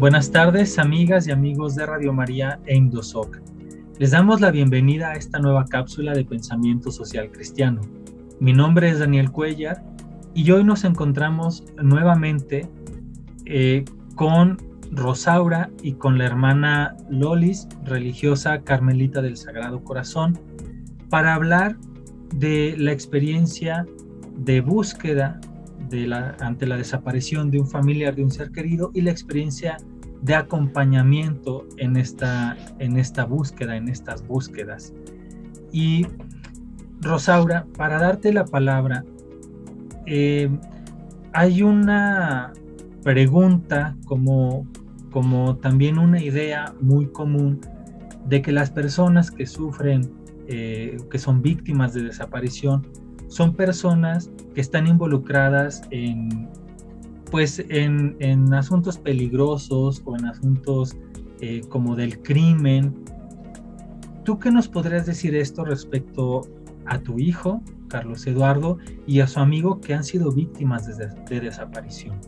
Buenas tardes, amigas y amigos de Radio María e Indosoc. Les damos la bienvenida a esta nueva cápsula de pensamiento social cristiano. Mi nombre es Daniel Cuellar y hoy nos encontramos nuevamente eh, con Rosaura y con la hermana Lolis, religiosa carmelita del Sagrado Corazón, para hablar de la experiencia de búsqueda ante la desaparición de un familiar, de un ser querido y la experiencia de acompañamiento en esta, en esta búsqueda, en estas búsquedas. Y Rosaura, para darte la palabra, eh, hay una pregunta como, como también una idea muy común de que las personas que sufren, eh, que son víctimas de desaparición, son personas que están involucradas en, pues en, asuntos peligrosos o en asuntos eh, como del crimen. ¿Tú qué nos podrías decir esto respecto a tu hijo, Carlos Eduardo, y a su amigo que han sido víctimas de, de desaparición?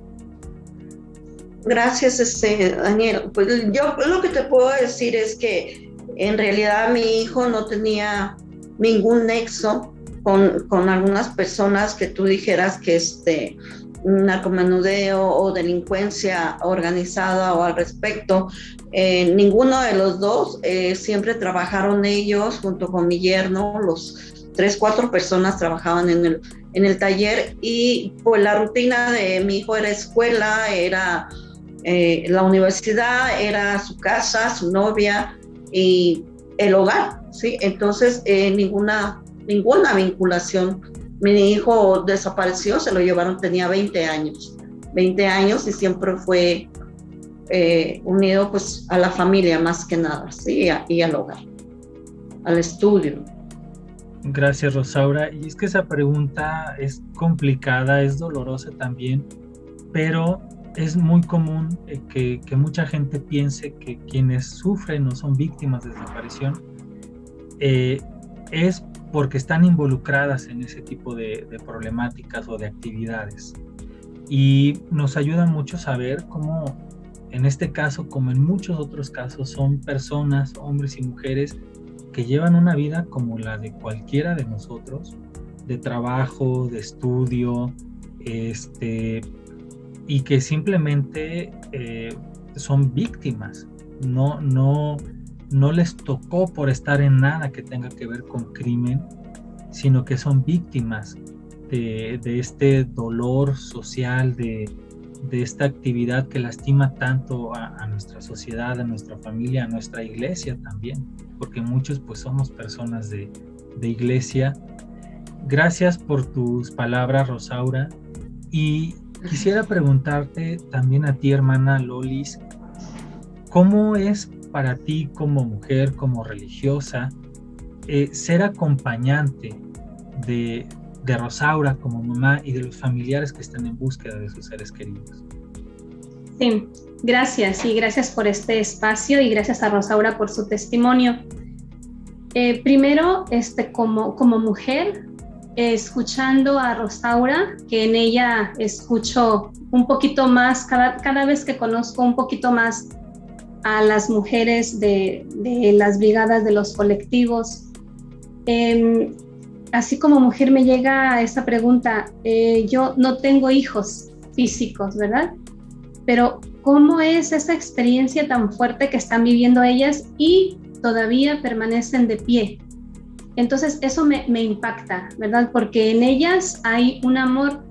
Gracias, este, Daniel. Pues yo lo que te puedo decir es que en realidad mi hijo no tenía ningún nexo con, con algunas personas que tú dijeras que este, narcomenudeo o delincuencia organizada o al respecto. Eh, ninguno de los dos, eh, siempre trabajaron ellos junto con mi yerno, los tres, cuatro personas trabajaban en el, en el taller y pues la rutina de mi hijo era escuela, era eh, la universidad, era su casa, su novia y el hogar, ¿sí? Entonces, ninguna, ninguna vinculación mi hijo desapareció, se lo llevaron, tenía 20 años, 20 años y siempre fue eh, unido pues a la familia más que nada, ¿sí? y al hogar, al estudio. Gracias, Rosaura. Y es que esa pregunta es complicada, es dolorosa también, pero es muy común eh, que, mucha gente piense que quienes sufren o son víctimas de desaparición eh, es porque están involucradas en ese tipo de, problemáticas o de actividades. Y nos ayuda mucho saber cómo, en este caso, como en muchos otros casos, son personas, hombres y mujeres, que llevan una vida como la de cualquiera de nosotros, de trabajo, de estudio, este, y que simplemente eh, son víctimas, no, no, no les tocó por estar en nada que tenga que ver con crimen, sino que son víctimas de, este dolor social, de, esta actividad que lastima tanto a, nuestra sociedad, a nuestra familia, a nuestra iglesia también, porque muchos pues somos personas de, de iglesia. Gracias por tus palabras, Rosaura. Y quisiera preguntarte también a ti, hermana Lolis, ¿cómo es para ti como mujer, como religiosa, eh, ser acompañante de, de Rosaura como mamá y de los familiares que están en búsqueda de sus seres queridos? Sí, gracias y gracias por este espacio y gracias a Rosaura por su testimonio. Eh, primero, este, como, como mujer, escuchando a Rosaura, que en ella escucho un poquito más, cada, cada vez que conozco un poquito más a las mujeres de, las brigadas de los colectivos. Em, así como mujer me llega esa pregunta, eh, yo no tengo hijos físicos, ¿verdad? Pero ¿cómo es esa experiencia tan fuerte que están viviendo ellas y todavía permanecen de pie? Entonces eso me, me impacta, ¿verdad? Porque en ellas hay un amor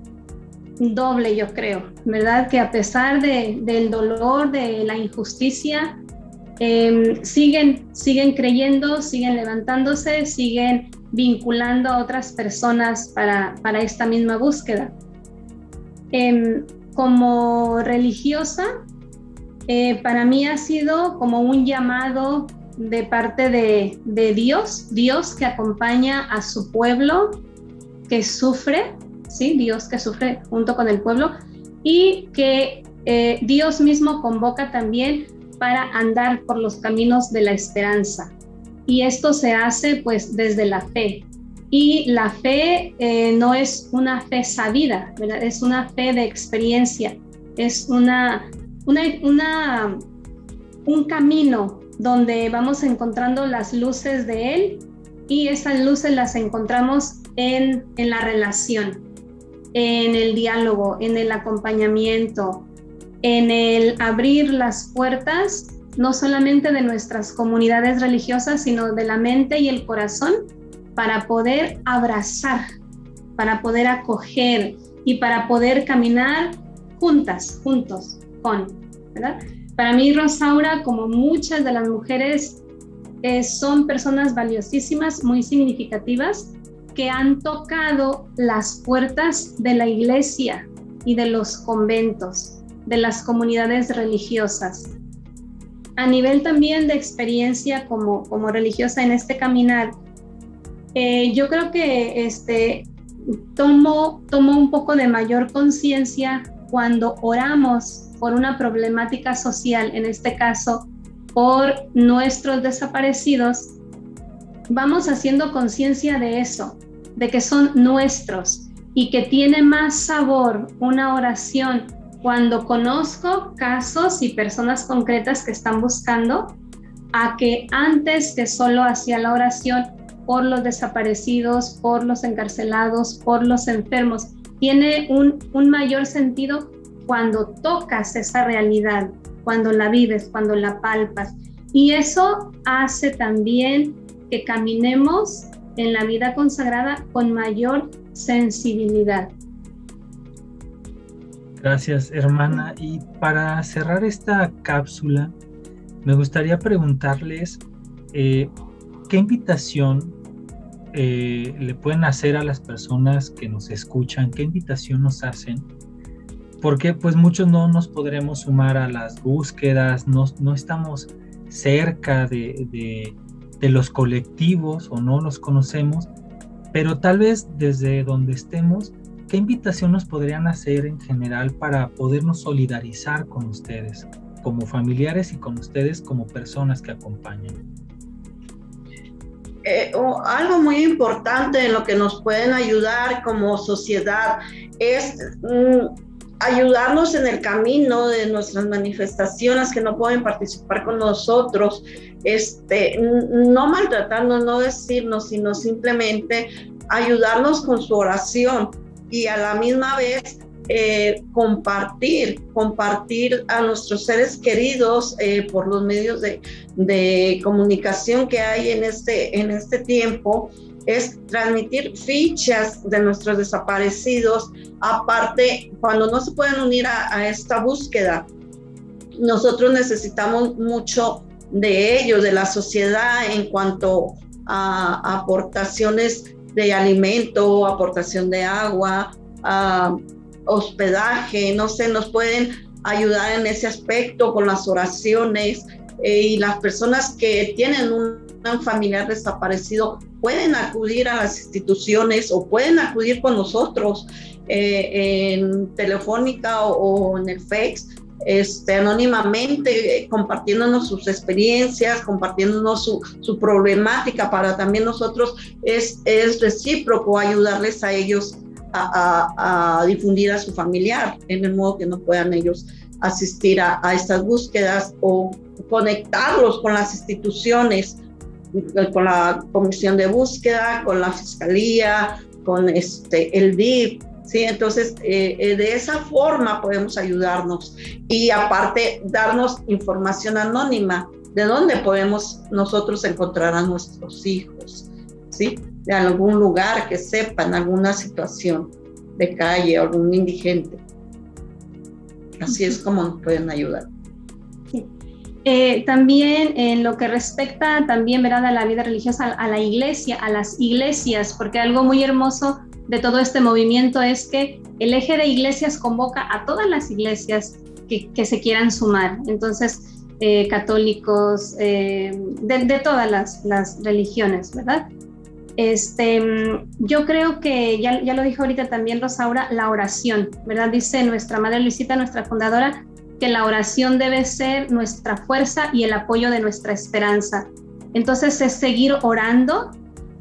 doble, yo creo, ¿verdad? Que a pesar de, del dolor, de la injusticia, em, siguen, siguen creyendo, siguen levantándose, siguen vinculando a otras personas para, para esta misma búsqueda. Em, como religiosa, eh, para mí ha sido como un llamado de parte de, de Dios, Dios que acompaña a su pueblo que sufre ¿sí? Dios que sufre junto con el pueblo y que eh, Dios mismo convoca también para andar por los caminos de la esperanza. Y esto se hace pues desde la fe. Y la fe eh, no es una fe sabida, es una fe de experiencia, es una un camino donde vamos encontrando las luces de Él y esas luces las encontramos en, en la relación, en el diálogo, en el acompañamiento, en el abrir las puertas no solamente de nuestras comunidades religiosas, sino de la mente y el corazón para poder abrazar, para poder acoger y para poder caminar juntas, juntos, con, ¿verdad? Para mí, Rosaura, como muchas de las mujeres, eh, son personas valiosísimas, muy significativas, que han tocado las puertas de la iglesia y de los conventos, de las comunidades religiosas. A nivel también de experiencia como, como religiosa en este caminar, eh, yo creo que este, tomo, tomo un poco de mayor conciencia cuando oramos por una problemática social, en este caso por nuestros desaparecidos, vamos haciendo conciencia de eso, de que son nuestros y que tiene más sabor una oración cuando conozco casos y personas concretas que están buscando a que antes que solo hacía la oración por los desaparecidos, por los encarcelados, por los enfermos. Tiene un, un mayor sentido cuando tocas esa realidad, cuando la vives, cuando la palpas. Y eso hace también que caminemos en la vida consagrada con mayor sensibilidad. Gracias, hermana. Y para cerrar esta cápsula, me gustaría preguntarles eh, qué invitación eh, le pueden hacer a las personas que nos escuchan, qué invitación nos hacen porque pues muchos no nos podremos sumar a las búsquedas, no, no estamos cerca de, de, los colectivos o no los conocemos, pero tal vez desde donde estemos, ¿qué invitación nos podrían hacer en general para podernos solidarizar con ustedes, como familiares y con ustedes como personas que acompañan? Eh, algo muy importante en lo que nos pueden ayudar como sociedad es mm, ayudarnos en el camino de nuestras manifestaciones que no pueden participar con nosotros, este, no maltratarnos, no decirnos, sino simplemente ayudarnos con su oración y a la misma vez eh, compartir, compartir a nuestros seres queridos eh, por los medios de, de, comunicación que hay en este, en este tiempo es transmitir fichas de nuestros desaparecidos. Aparte, cuando no se pueden unir a, esta búsqueda, nosotros necesitamos mucho de ellos, de la sociedad, en cuanto a aportaciones de alimento, aportación de agua, hospedaje, no sé, nos pueden ayudar en ese aspecto con las oraciones eh, y las personas que tienen un familiar desaparecido pueden acudir a las instituciones o pueden acudir con nosotros eh, en Telefónica o, en el FEX, este, anónimamente, compartiéndonos sus experiencias, compartiéndonos su, su, problemática para también nosotros es, es recíproco ayudarles a ellos a, a, difundir a su familiar en el modo que no puedan ellos asistir a, a estas búsquedas o conectarlos con las instituciones con la comisión de búsqueda, con la fiscalía, con este, el DIP, ¿sí? Entonces, eh, eh, de esa forma podemos ayudarnos y aparte darnos información anónima de dónde podemos nosotros encontrar a nuestros hijos, ¿sí? De algún lugar que sepan alguna situación de calle, algún indigente. Así es como pueden ayudar. Eh, también en lo que respecta también ¿verdad? a la vida religiosa, a la iglesia, a las iglesias, porque algo muy hermoso de todo este movimiento es que el eje de iglesias convoca a todas las iglesias que, que se quieran sumar. Entonces, eh, católicos, eh, de, todas las, las, religiones, ¿verdad? Este, yo creo que ya, ya lo dijo ahorita también Rosaura, la oración, ¿verdad? Dice nuestra madre Luisita, nuestra fundadora, que la oración debe ser nuestra fuerza y el apoyo de nuestra esperanza. Entonces es seguir orando,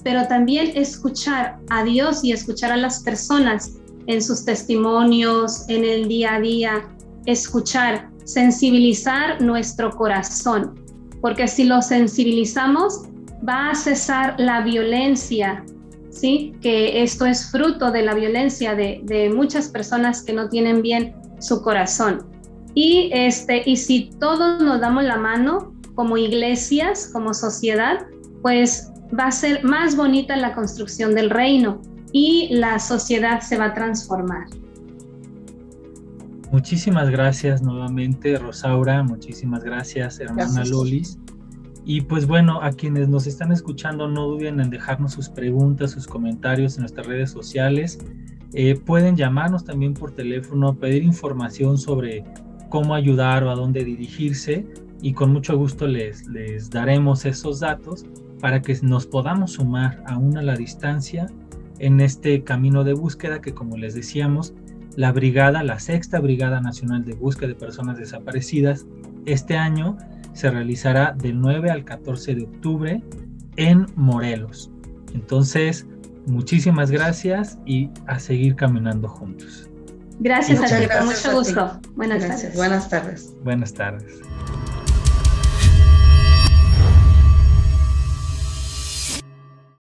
pero también escuchar a Dios y escuchar a las personas en sus testimonios, en el día a día, escuchar sensibilizar nuestro corazón, porque si lo sensibilizamos, va a cesar la violencia, ¿sí? Que esto es fruto de la violencia de, de muchas personas que no tienen bien su corazón. Y, este, y si todos nos damos la mano como iglesias, como sociedad, pues va a ser más bonita la construcción del reino y la sociedad se va a transformar. Muchísimas gracias nuevamente, Rosaura. Muchísimas gracias, hermana Lolis. Y pues bueno, a quienes nos están escuchando, no duden en dejarnos sus preguntas, sus comentarios en nuestras redes sociales. Eh, pueden llamarnos también por teléfono, pedir información sobre cómo ayudar o a dónde dirigirse y con mucho gusto les, les daremos esos datos para que nos podamos sumar aún a la distancia en este camino de búsqueda que como les decíamos, la brigada, la sexta Brigada Nacional de Búsqueda de Personas Desaparecidas, este año se realizará del 9 al 14 de octubre en Morelos. Entonces, muchísimas gracias y a seguir caminando juntos. Gracias a ti, con mucho gusto. Buenas tardes. Buenas tardes. Buenas tardes.